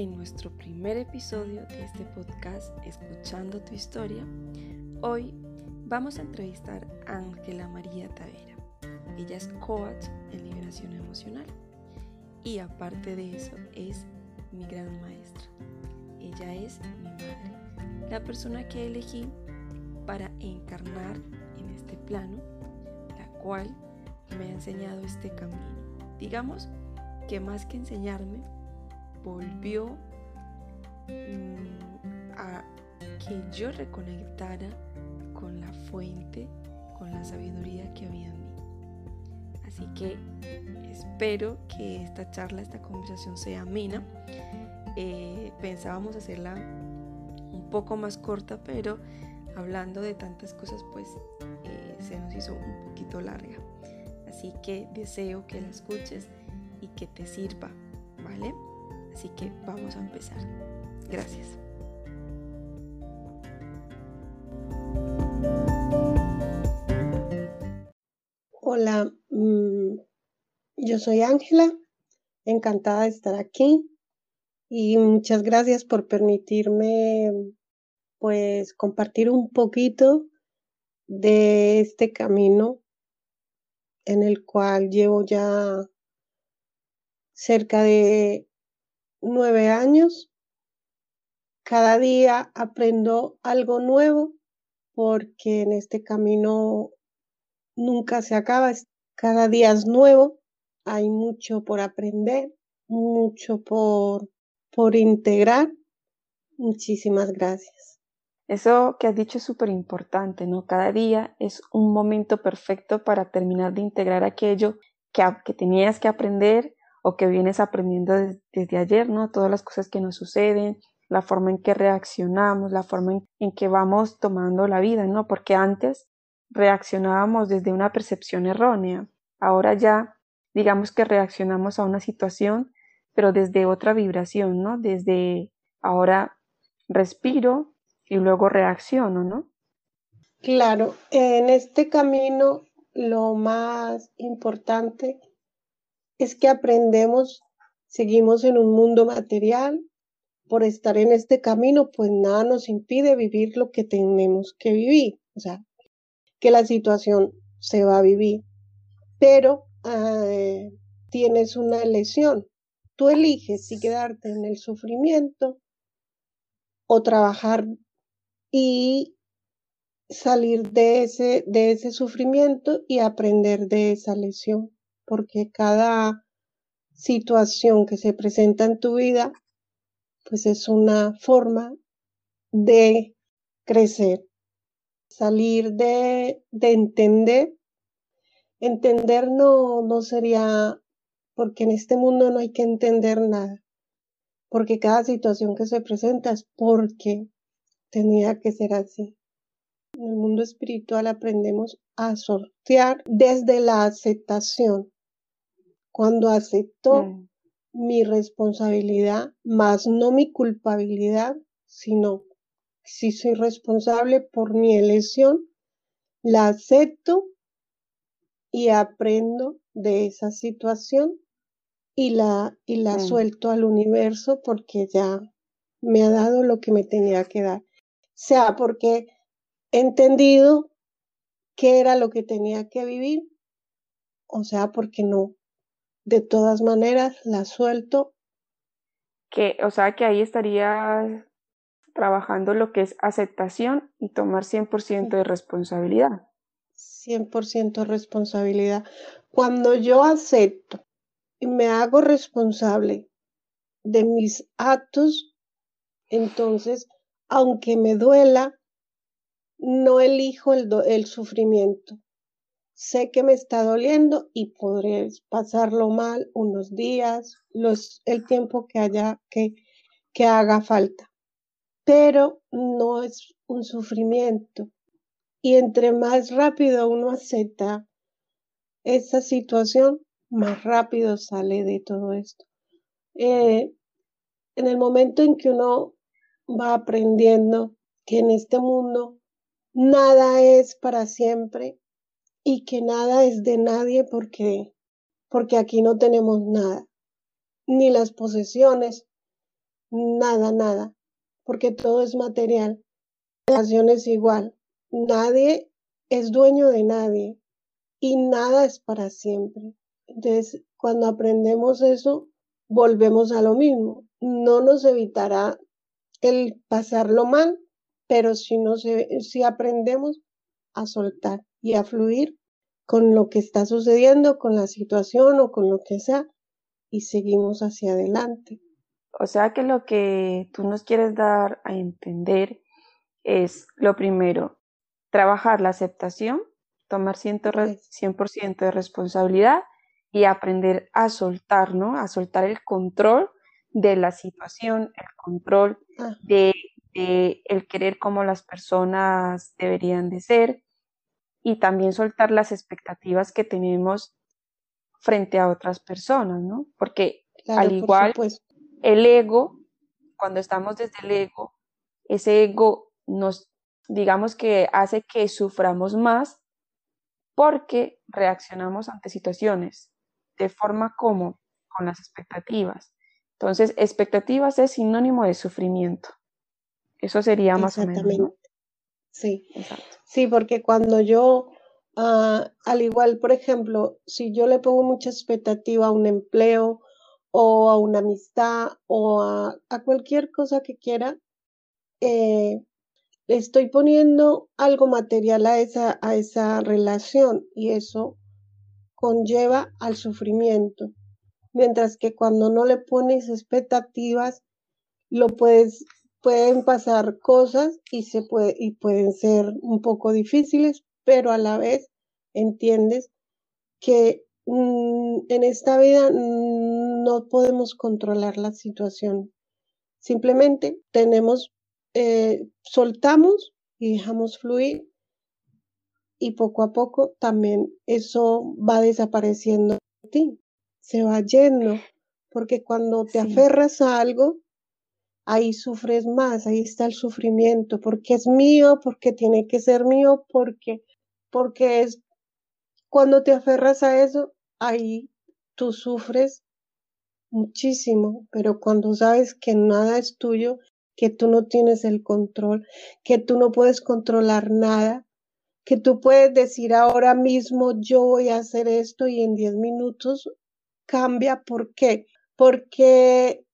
en nuestro primer episodio de este podcast Escuchando tu historia. Hoy vamos a entrevistar a Ángela María Tavera. Ella es coach en liberación emocional y aparte de eso es mi gran maestra. Ella es mi madre, la persona que elegí para encarnar en este plano, la cual me ha enseñado este camino. Digamos que más que enseñarme, volvió mm, a que yo reconectara con la fuente, con la sabiduría que había en mí. Así que espero que esta charla, esta conversación sea amena. Eh, pensábamos hacerla un poco más corta, pero hablando de tantas cosas, pues eh, se nos hizo un poquito larga. Así que deseo que la escuches y que te sirva, ¿vale? Así que vamos a empezar. Gracias. Hola, mm, yo soy Ángela, encantada de estar aquí y muchas gracias por permitirme pues compartir un poquito de este camino en el cual llevo ya cerca de nueve años. Cada día aprendo algo nuevo porque en este camino nunca se acaba, cada día es nuevo, hay mucho por aprender, mucho por, por integrar. Muchísimas gracias. Eso que has dicho es súper importante, ¿no? Cada día es un momento perfecto para terminar de integrar aquello que, que tenías que aprender o que vienes aprendiendo desde ayer, ¿no? Todas las cosas que nos suceden, la forma en que reaccionamos, la forma en, que vamos tomando la vida, ¿no? Porque antes reaccionábamos desde una percepción errónea. Ahora ya, digamos que reaccionamos a una situación, pero desde otra vibración, ¿no? Desde ahora respiro y luego reacciono, ¿no? Claro, en este camino lo más importante es que aprendemos, seguimos en un mundo material, por estar en este camino, pues nada nos impide vivir lo que tenemos que vivir, o sea, que la situación se va a vivir, pero eh, tienes una elección. Tú eliges si quedarte en el sufrimiento o trabajar y salir de ese, de ese sufrimiento y aprender de esa lesión porque cada situación que se presenta en tu vida, pues es una forma de crecer, salir de, de entender. Entender no, no sería, porque en este mundo no hay que entender nada, porque cada situación que se presenta es porque tenía que ser así. En el mundo espiritual aprendemos a sortear desde la aceptación cuando acepto mm. mi responsabilidad, más no mi culpabilidad, sino si soy responsable por mi elección, la acepto y aprendo de esa situación y la, y la mm. suelto al universo porque ya me ha dado lo que me tenía que dar. Sea porque he entendido qué era lo que tenía que vivir, o sea, porque no, de todas maneras la suelto. Que, o sea, que ahí estaría trabajando lo que es aceptación y tomar 100% de responsabilidad. 100% responsabilidad. Cuando yo acepto y me hago responsable de mis actos, entonces, aunque me duela, no elijo el, el sufrimiento, sé que me está doliendo y podré pasarlo mal unos días, los, el tiempo que haya que, que haga falta. Pero no es un sufrimiento. Y entre más rápido uno acepta esa situación, más rápido sale de todo esto. Eh, en el momento en que uno va aprendiendo que en este mundo nada es para siempre, y que nada es de nadie porque, porque aquí no tenemos nada, ni las posesiones, nada, nada, porque todo es material. La relación es igual. Nadie es dueño de nadie y nada es para siempre. Entonces, cuando aprendemos eso, volvemos a lo mismo. No nos evitará el pasarlo mal, pero si, si aprendemos a soltar y a fluir con lo que está sucediendo, con la situación o con lo que sea, y seguimos hacia adelante. O sea que lo que tú nos quieres dar a entender es, lo primero, trabajar la aceptación, tomar 100%, de responsabilidad y aprender a soltar, ¿no? A soltar el control de la situación, el control ah. de, el querer como las personas deberían de ser y también soltar las expectativas que tenemos frente a otras personas, ¿no? Porque al igual el ego, cuando estamos desde el ego, ese ego nos, digamos que hace que suframos más porque reaccionamos ante situaciones de forma como con las expectativas. Entonces, expectativas es sinónimo de sufrimiento. Eso sería más o menos. Sí. Sí, porque cuando yo, ah, al igual, por ejemplo, si yo le pongo mucha expectativa a un empleo o a una amistad o a, cualquier cosa que quiera, eh, estoy poniendo algo material a esa, a esa relación y eso conlleva al sufrimiento mientras que cuando no le pones expectativas, lo puedes, pueden pasar cosas y, se puede, y pueden ser un poco difíciles, pero a la vez entiendes que mm, en esta vida no podemos controlar la situación. Simplemente tenemos, eh, soltamos y dejamos fluir y poco a poco también eso va desapareciendo de ti se va yendo, porque cuando te aferras a algo, ahí sufres más, ahí está el sufrimiento, porque es mío, porque tiene que ser mío, porque, porque es, cuando te aferras a eso, ahí tú sufres muchísimo, pero cuando sabes que nada es tuyo, que tú no tienes el control, que tú no puedes controlar nada, que tú puedes decir ahora mismo yo voy a hacer esto y en 10 minutos cambia. ¿Por qué? Porque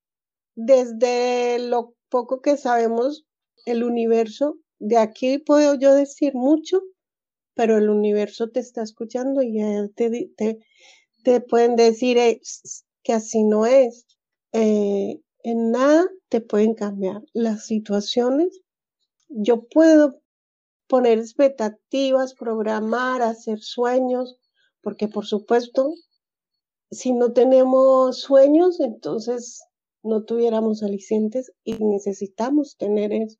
desde lo poco que sabemos, el universo, de aquí puedo yo decir mucho, pero el universo te está escuchando y te, te, te pueden decir que así no es. Eh, en nada te pueden cambiar las situaciones. Yo puedo poner expectativas, programar, hacer sueños, porque por supuesto si no tenemos sueños, entonces no tuviéramos alicientes y necesitamos tener eso.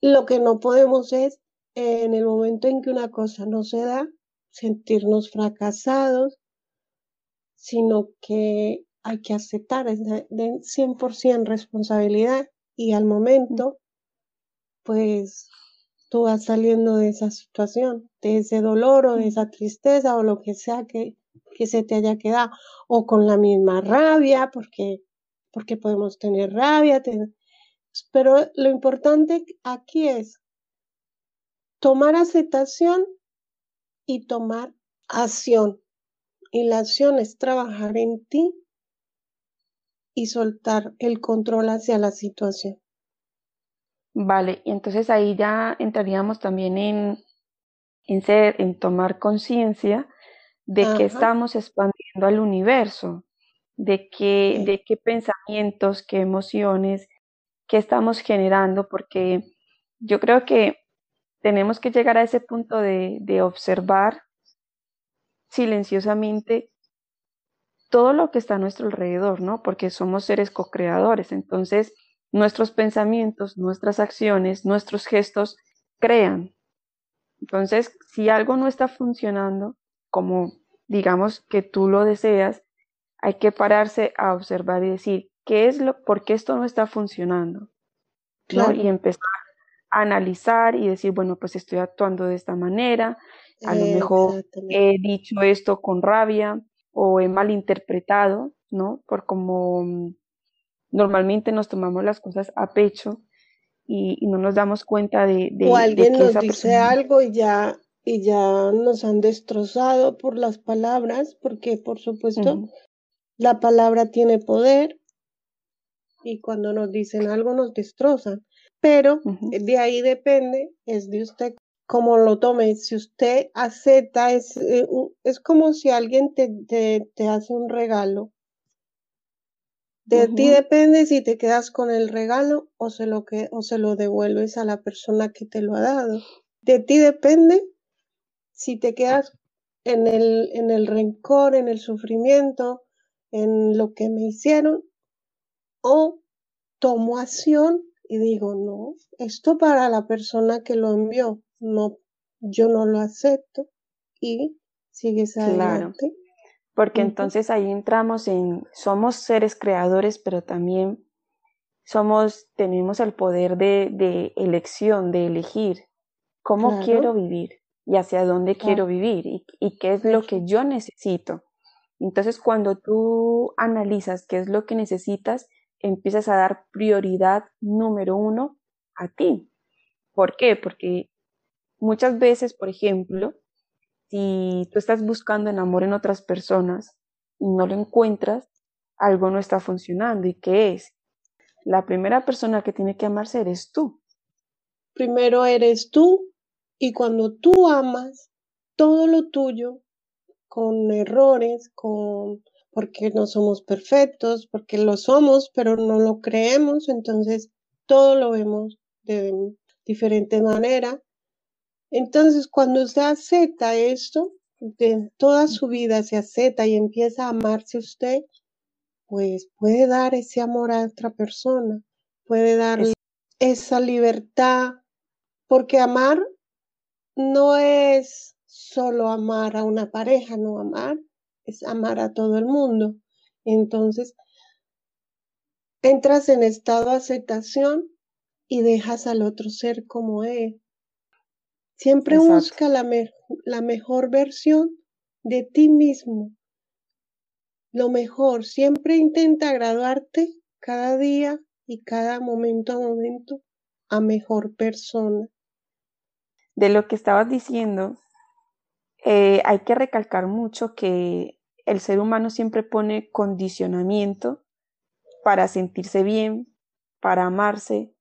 Lo que no podemos es, en el momento en que una cosa no se da, sentirnos fracasados, sino que hay que aceptar, es de 100% responsabilidad y al momento, pues tú vas saliendo de esa situación, de ese dolor o de esa tristeza o lo que sea que, que se te haya quedado, o con la misma rabia, porque, porque podemos tener rabia, pero lo importante aquí es tomar aceptación y tomar acción. Y la acción es trabajar en ti y soltar el control hacia la situación. Vale, y entonces ahí ya entraríamos también en, en ser, en tomar conciencia de qué estamos expandiendo al universo, de qué, de qué pensamientos, qué emociones, qué estamos generando, porque yo creo que tenemos que llegar a ese punto de, de observar silenciosamente todo lo que está a nuestro alrededor, ¿no? Porque somos seres co-creadores, entonces nuestros pensamientos, nuestras acciones, nuestros gestos crean. Entonces, si algo no está funcionando, como digamos que tú lo deseas, hay que pararse a observar y decir, ¿qué es lo, por qué esto no está funcionando? Y empezar a analizar y decir, bueno, pues estoy actuando de esta manera, a lo mejor he dicho esto con rabia o he malinterpretado, ¿no? Por como normalmente nos tomamos las cosas a pecho y, no nos damos cuenta de, de o alguien nos dice algo y ya y ya nos han destrozado por las palabras, porque por supuesto la palabra tiene poder y cuando nos dicen algo nos destrozan. Pero de ahí depende, es de usted cómo lo tome. Si usted acepta, es, eh, es como si alguien te, te, hace un regalo. De ti depende si te quedas con el regalo o se, lo que, o se lo devuelves a la persona que te lo ha dado. De ti depende si te quedas en el, en el rencor, en el sufrimiento, en lo que me hicieron, o tomo acción y digo, no, esto para la persona que lo envió, no, yo no lo acepto y sigues adelante. porque entonces ahí entramos en, somos seres creadores, pero también somos, tenemos el poder de, de elección, de elegir cómo quiero vivir y hacia dónde quiero vivir y, qué es lo que yo necesito. Entonces, cuando tú analizas qué es lo que necesitas, empiezas a dar prioridad número uno a ti. ¿Por qué? Porque muchas veces, por ejemplo, si tú estás buscando en amor en otras personas y no lo encuentras, algo no está funcionando. ¿Y qué es? La primera persona que tiene que amarse eres tú. Primero eres tú y cuando tú amas todo lo tuyo, con errores, con porque no somos perfectos, porque lo somos, pero no lo creemos, entonces todo lo vemos de diferente manera. Entonces, cuando usted acepta esto, de toda su vida se acepta y empieza a amarse usted, pues puede dar ese amor a otra persona, puede darle esa libertad, porque amar no es solo amar a una pareja, no amar, es amar a todo el mundo. Entonces, entras en estado de aceptación y dejas al otro ser como es. Siempre busca la, la mejor versión de ti mismo. Lo mejor, siempre intenta graduarte cada día y cada momento a momento a mejor persona de lo que estabas diciendo, eh, hay que recalcar mucho que el ser humano siempre pone condicionamiento para sentirse bien, para amarse,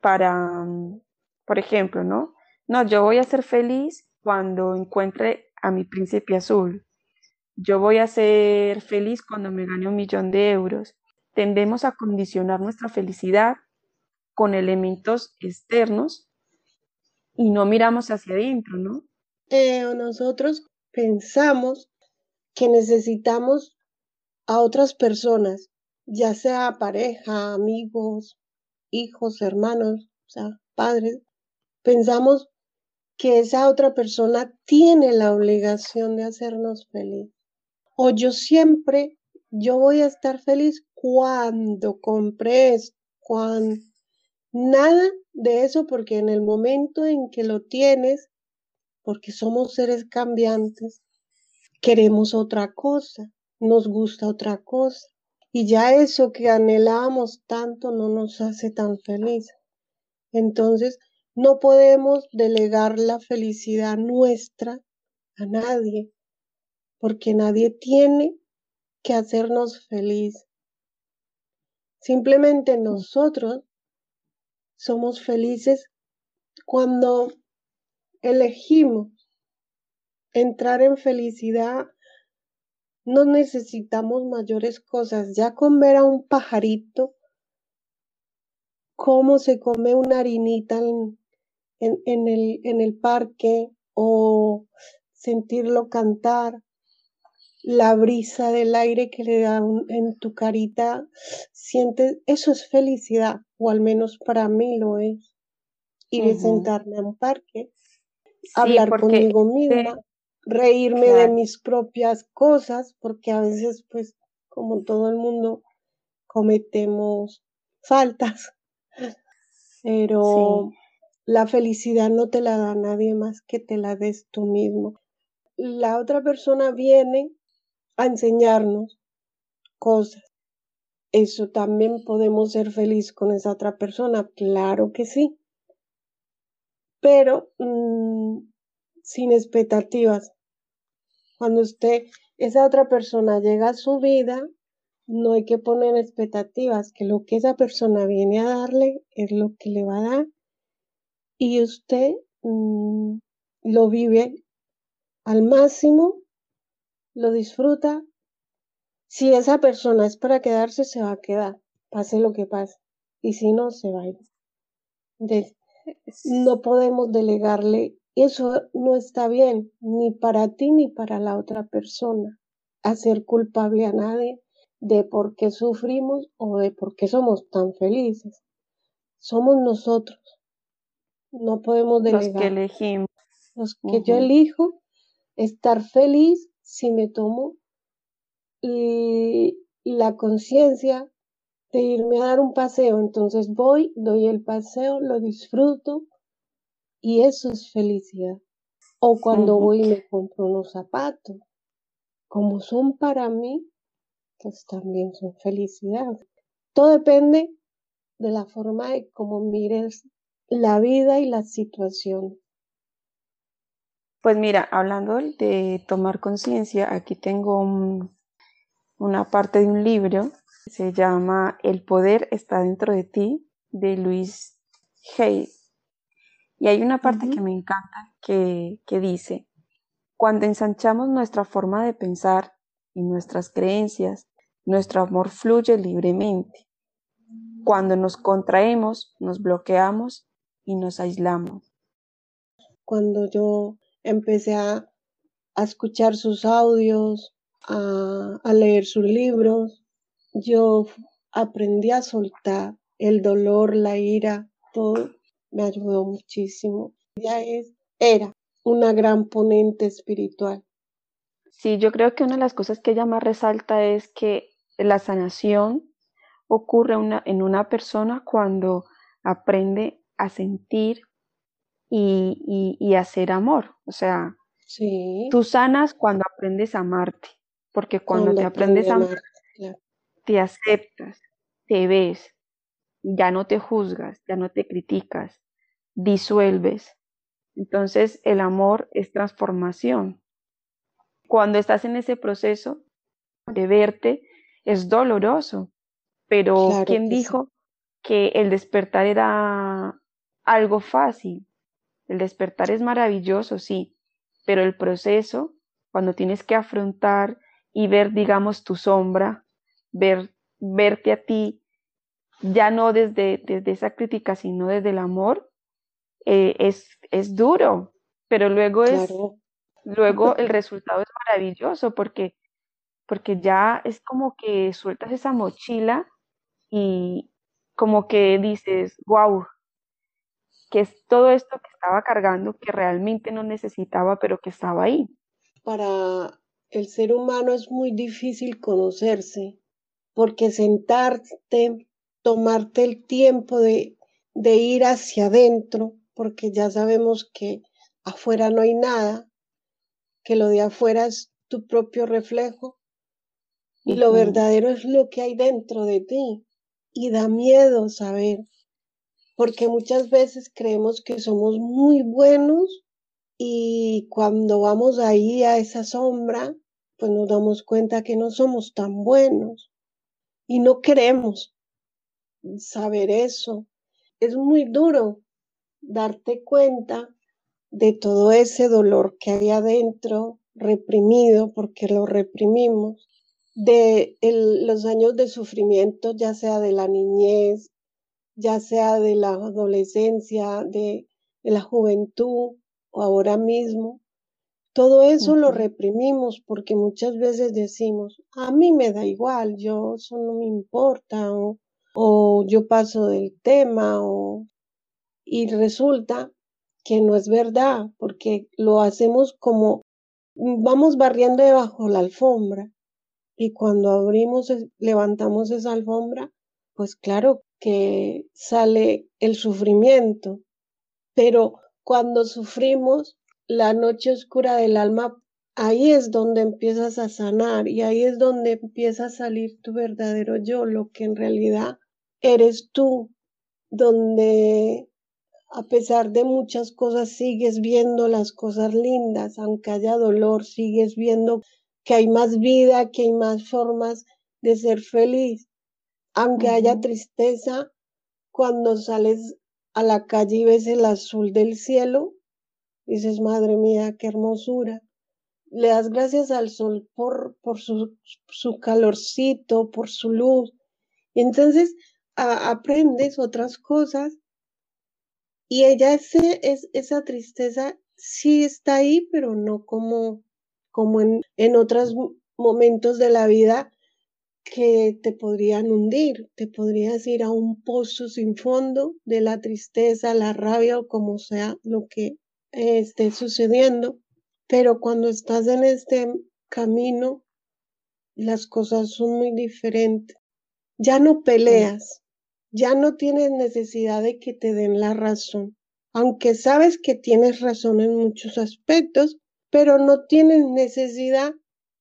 para, mm, por ejemplo, ¿no? No, yo voy a ser feliz cuando encuentre a mi príncipe azul. Yo voy a ser feliz cuando me gane un millón de euros. Tendemos a condicionar nuestra felicidad con elementos externos y no miramos hacia adentro, ¿no? Eh, nosotros pensamos que necesitamos a otras personas, ya sea pareja, amigos, hijos, hermanos, o sea, padres. Pensamos que esa otra persona tiene la obligación de hacernos feliz. O yo siempre, yo voy a estar feliz cuando compre cuando Nada de eso porque en el momento en que lo tienes, porque somos seres cambiantes, queremos otra cosa, nos gusta otra cosa. Y ya eso que anhelábamos tanto no nos hace tan felices. Entonces, no podemos delegar la felicidad nuestra a nadie, porque nadie tiene que hacernos feliz. Simplemente nosotros somos felices cuando elegimos entrar en felicidad. No necesitamos mayores cosas. Ya con ver a un pajarito, cómo se come una harinita en, el, en el parque o sentirlo cantar la brisa del aire que le da en tu carita, sientes, eso es felicidad, o al menos para mí lo es. Ir a sentarme a un parque, hablar conmigo misma, reírme de mis propias cosas, porque a veces, pues, como todo el mundo, cometemos faltas, pero la felicidad no te la da nadie más que te la des tú mismo. La otra persona viene a enseñarnos cosas. eso también podemos ser felices con esa otra persona, claro que sí, pero mm, sin expectativas. Cuando usted, esa otra persona llega a su vida, no hay que poner expectativas, que lo que esa persona viene a darle es lo que le va a dar y usted mm, lo vive al máximo, lo disfruta. Si esa persona es para quedarse, se va a quedar, pase lo que pase. Y si no, se va a ir. No podemos delegarle, eso no está bien, ni para ti ni para la otra persona. Hacer culpable a nadie de por qué sufrimos o de por qué somos tan felices. Somos nosotros. No podemos delegar. Los que elegimos. Los que yo elijo estar feliz si me tomo la conciencia de irme a dar un paseo. Entonces voy, doy el paseo, lo disfruto y eso es felicidad. O cuando voy y me compro unos zapatos, como son para mí, pues también son felicidad. Todo depende de la forma de cómo mires la vida y la situación. Pues mira, hablando de tomar conciencia, aquí tengo una parte de un libro se llama El poder está dentro de ti, de Luis Hay. Y hay una parte que me encanta que, que dice, cuando ensanchamos nuestra forma de pensar y nuestras creencias, nuestro amor fluye libremente. Cuando nos contraemos, nos bloqueamos y nos aislamos. Cuando yo empecé a, escuchar sus audios, a, a leer sus libros, yo aprendí a soltar el dolor, la ira, todo me ayudó muchísimo. Ella es, era una gran ponente espiritual. Sí, yo creo que una de las cosas que ella más resalta es que la sanación ocurre una, en una persona cuando aprende a sentir y, y, hacer amor. O sea, tú sanas cuando aprendes a amarte, porque cuando, te aprendes a amar, te aceptas, te ves, ya no te juzgas, ya no te criticas, disuelves. Entonces el amor es transformación. Cuando estás en ese proceso de verte, es doloroso, pero ¿quién dijo que el despertar era algo fácil? El despertar es maravilloso, sí, pero el proceso, cuando tienes que afrontar y ver, digamos, tu sombra, ver, verte a ti, ya no desde, desde esa crítica, sino desde el amor, eh, es, es duro, pero luego es, luego el resultado es maravilloso porque, porque ya es como que sueltas esa mochila y como que dices, wow, que es todo esto que estaba cargando que realmente no necesitaba, pero que estaba ahí. Para el ser humano es muy difícil conocerse, porque sentarte, tomarte el tiempo de, de ir hacia adentro, porque ya sabemos que afuera no hay nada, que lo de afuera es tu propio reflejo, y lo verdadero es lo que hay dentro de ti. Y da miedo saber porque muchas veces creemos que somos muy buenos y cuando vamos ahí a esa sombra, pues nos damos cuenta que no somos tan buenos y no queremos saber eso. Es muy duro darte cuenta de todo ese dolor que hay adentro, reprimido, porque lo reprimimos, de los años de sufrimiento, ya sea de la niñez, ya sea de la adolescencia, de, la juventud o ahora mismo, todo eso lo reprimimos porque muchas veces decimos, a mí me da igual, yo eso no me importa, o, o yo paso del tema, o, y resulta que no es verdad, porque lo hacemos como vamos barriendo debajo la alfombra y cuando abrimos, levantamos esa alfombra, pues claro que sale el sufrimiento, pero cuando sufrimos, la noche oscura del alma ahí es donde empiezas a sanar y ahí es donde empieza a salir tu verdadero yo, lo que en realidad eres tú, donde a pesar de muchas cosas sigues viendo las cosas lindas, aunque haya dolor, sigues viendo que hay más vida, que hay más formas de ser feliz. Aunque haya tristeza, cuando sales a la calle y ves el azul del cielo, dices, madre mía, qué hermosura le das gracias al sol por, por su, su calorcito, por su luz. Y entonces aprendes otras cosas y ella es, esa tristeza sí está ahí, pero no como, como en, en otros momentos de la vida que te podrían hundir, te podrías ir a un pozo sin fondo de la tristeza, la rabia o como sea lo que esté sucediendo. Pero cuando estás en este camino, las cosas son muy diferentes. Ya no peleas, ya no tienes necesidad de que te den la razón, aunque sabes que tienes razón en muchos aspectos, pero no tienes necesidad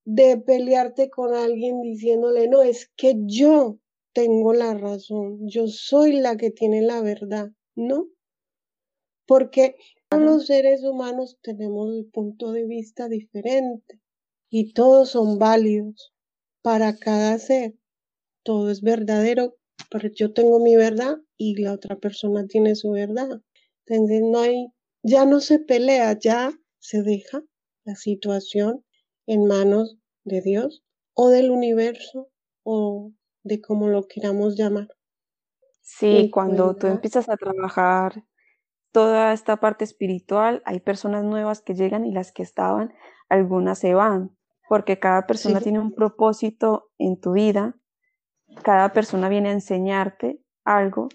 de pelearte con alguien diciéndole, no, es que yo tengo la razón, yo soy la que tiene la verdad, ¿no? Porque los seres humanos tenemos el punto de vista diferente y todos son válidos para cada ser. Todo es verdadero, pero yo tengo mi verdad y la otra persona tiene su verdad. Entonces no hay, ya no se pelea, ya se deja la situación en manos de Dios o del universo o de como lo queramos llamar. Sí, cuando tú empiezas a trabajar toda esta parte espiritual, hay personas nuevas que llegan y las que estaban, algunas se van, porque cada persona tiene un propósito en tu vida, cada persona viene a enseñarte algo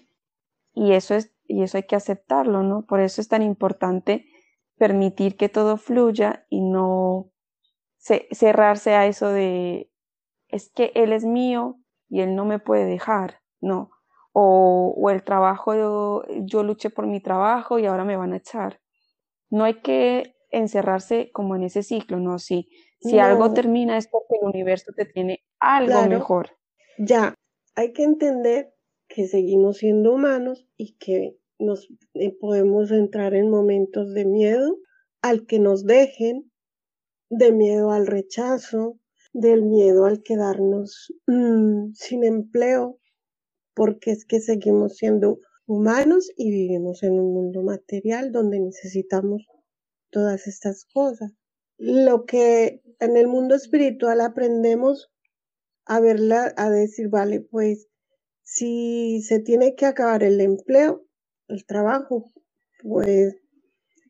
y eso es y eso hay que aceptarlo, ¿no? Por eso es tan importante permitir que todo fluya y no cerrarse a eso de es que él es mío y él no me puede dejar, no o, el trabajo, yo, luché por mi trabajo y ahora me van a echar. No hay que encerrarse como en ese ciclo, ¿no? Si, si algo termina es porque el universo te tiene algo mejor. Ya, hay que entender que seguimos siendo humanos y que nos eh, podemos entrar en momentos de miedo al que nos dejen, de miedo al rechazo, del miedo al quedarnos mm, sin empleo, porque es que seguimos siendo humanos y vivimos en un mundo material donde necesitamos todas estas cosas. Lo que en el mundo espiritual aprendemos a verla, a decir, vale, pues si se tiene que acabar el empleo, el trabajo, pues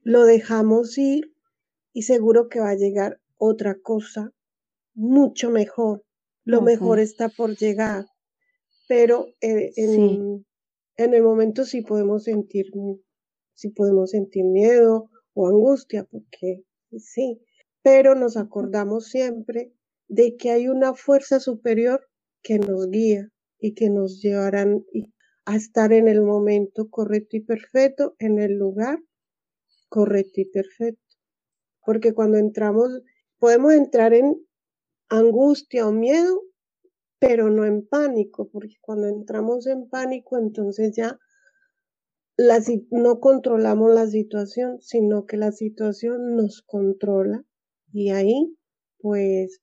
lo dejamos ir y seguro que va a llegar otra cosa mucho mejor. Lo mejor está por llegar pero eh, en, el momento sí podemos sentir, sí podemos sentir miedo o angustia, porque sí, pero nos acordamos siempre de que hay una fuerza superior que nos guía y que nos llevarán a estar en el momento correcto y perfecto, en el lugar correcto y perfecto. Porque cuando entramos, podemos entrar en angustia o miedo pero no en pánico, porque cuando entramos en pánico, entonces ya no controlamos la situación, sino que la situación nos controla y ahí pues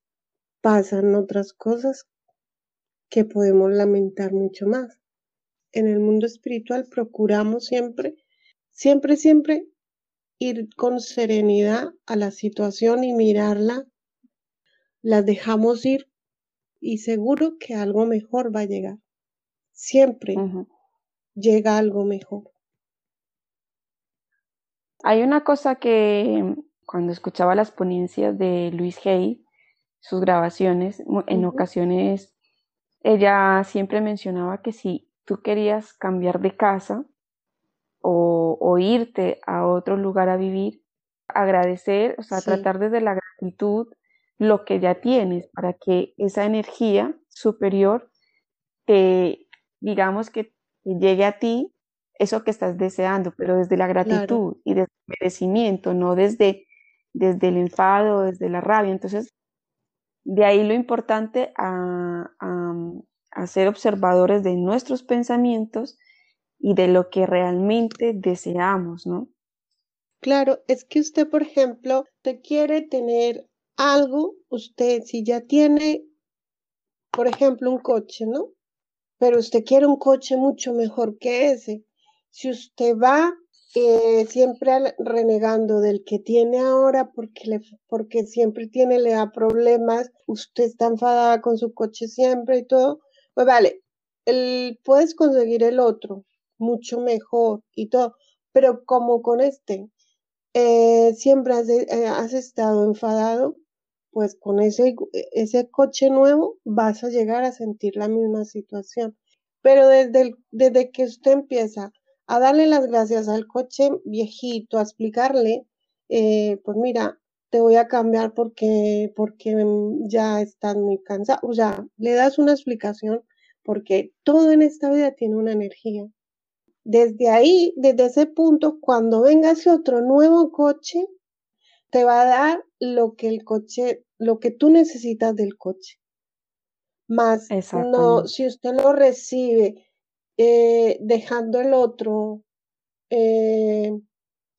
pasan otras cosas que podemos lamentar mucho más. En el mundo espiritual procuramos siempre, siempre, siempre ir con serenidad a la situación y mirarla, la dejamos ir y seguro que algo mejor va a llegar. Siempre llega algo mejor. Hay una cosa que cuando escuchaba las ponencias de Luis Hay, sus grabaciones, en ocasiones ella siempre mencionaba que si tú querías cambiar de casa o, irte a otro lugar a vivir, agradecer, o sea, tratar desde la gratitud lo que ya tienes para que esa energía superior te, digamos que llegue a ti eso que estás deseando, pero desde la gratitud y desde el merecimiento, no desde, desde el enfado, desde la rabia. Entonces, de ahí lo importante a, a ser observadores de nuestros pensamientos y de lo que realmente deseamos, ¿no? Claro, es que usted, por ejemplo, te quiere tener algo, usted si ya tiene, por ejemplo, un coche, ¿no? Pero usted quiere un coche mucho mejor que ese. Si usted va eh, siempre renegando del que tiene ahora porque, le, porque siempre tiene, le da problemas, usted está enfadada con su coche siempre y todo, pues vale, el, puedes conseguir el otro mucho mejor y todo, pero como con este eh, siempre eh, has, estado enfadado, pues con ese, ese coche nuevo vas a llegar a sentir la misma situación. Pero desde, desde que usted empieza a darle las gracias al coche viejito, a explicarle, eh, pues mira, te voy a cambiar porque, porque ya estás muy cansado. O sea, le das una explicación porque todo en esta vida tiene una energía. Desde ahí, desde ese punto, cuando venga ese otro nuevo coche, te va a dar lo que el coche, lo que tú necesitas del coche. Más, no, si usted lo recibe eh, dejando el otro eh,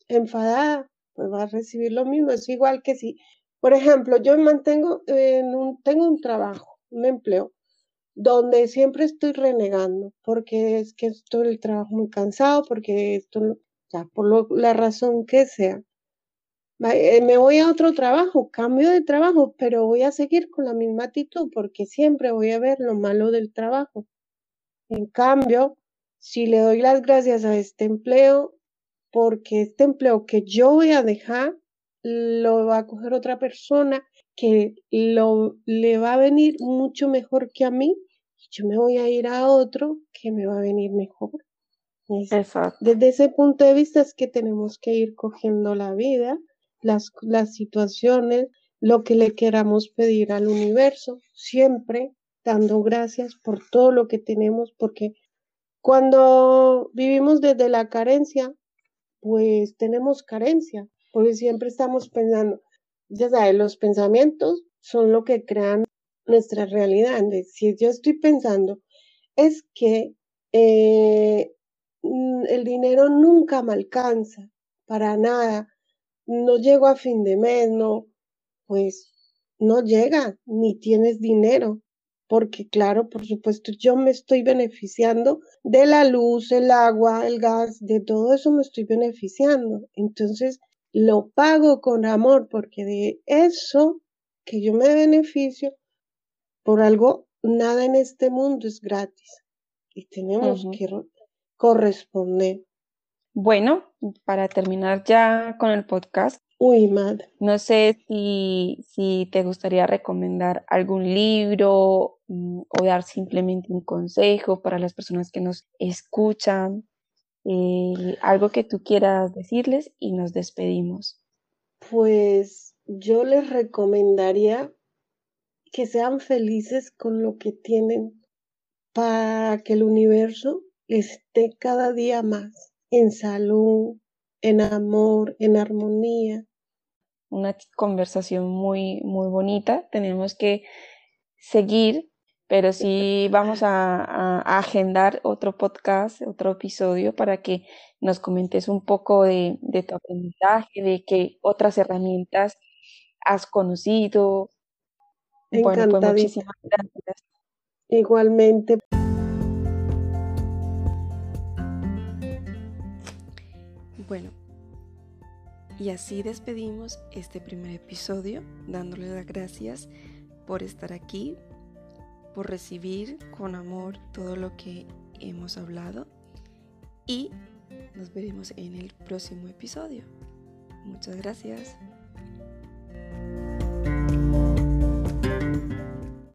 enfadada, pues va a recibir lo mismo. Es igual que si, por ejemplo, yo me mantengo en un, tengo un trabajo, un empleo, donde siempre estoy renegando, porque es que estoy el trabajo muy cansado, porque esto, ya por la razón que sea. Eh, me voy a otro trabajo, cambio de trabajo, pero voy a seguir con la misma actitud porque siempre voy a ver lo malo del trabajo. En cambio, si le doy las gracias a este empleo, porque este empleo que yo voy a dejar, lo va a coger otra persona que lo, le va a venir mucho mejor que a mí yo me voy a ir a otro que me va a venir mejor. Exacto. Desde ese punto de vista es que tenemos que ir cogiendo la vida, las, las situaciones, lo que le queramos pedir al universo, siempre dando gracias por todo lo que tenemos, porque cuando vivimos desde la carencia, pues tenemos carencia, porque siempre estamos pensando, ya sabes, los pensamientos son lo que crean nuestra realidad. Si yo estoy pensando, es que eh, mm, el dinero nunca me alcanza para nada, no llego a fin de mes, no, pues no llega, ni tienes dinero, porque claro, por supuesto, yo me estoy beneficiando de la luz, el agua, el gas, de todo eso me estoy beneficiando. Entonces, lo pago con amor, porque de eso que yo me beneficio, por algo, nada en este mundo es gratis y tenemos que corresponder. Bueno, para terminar ya con el podcast. Uy, madre. No sé si, si te gustaría recomendar algún libro mm, o dar simplemente un consejo para las personas que nos escuchan. Eh, algo que tú quieras decirles y nos despedimos. Pues yo les recomendaría que sean felices con lo que tienen para que el universo esté cada día más en salud, en amor, en armonía. Una conversación muy, muy bonita. Tenemos que seguir, pero sí vamos a, agendar otro podcast, otro episodio para que nos comentes un poco de, de tu aprendizaje, de qué otras herramientas has conocido, bueno, pues muchísimas gracias. Igualmente. Bueno, y así despedimos este primer episodio, dándole las gracias por estar aquí, por recibir con amor todo lo que hemos hablado y nos veremos en el próximo episodio. Muchas gracias.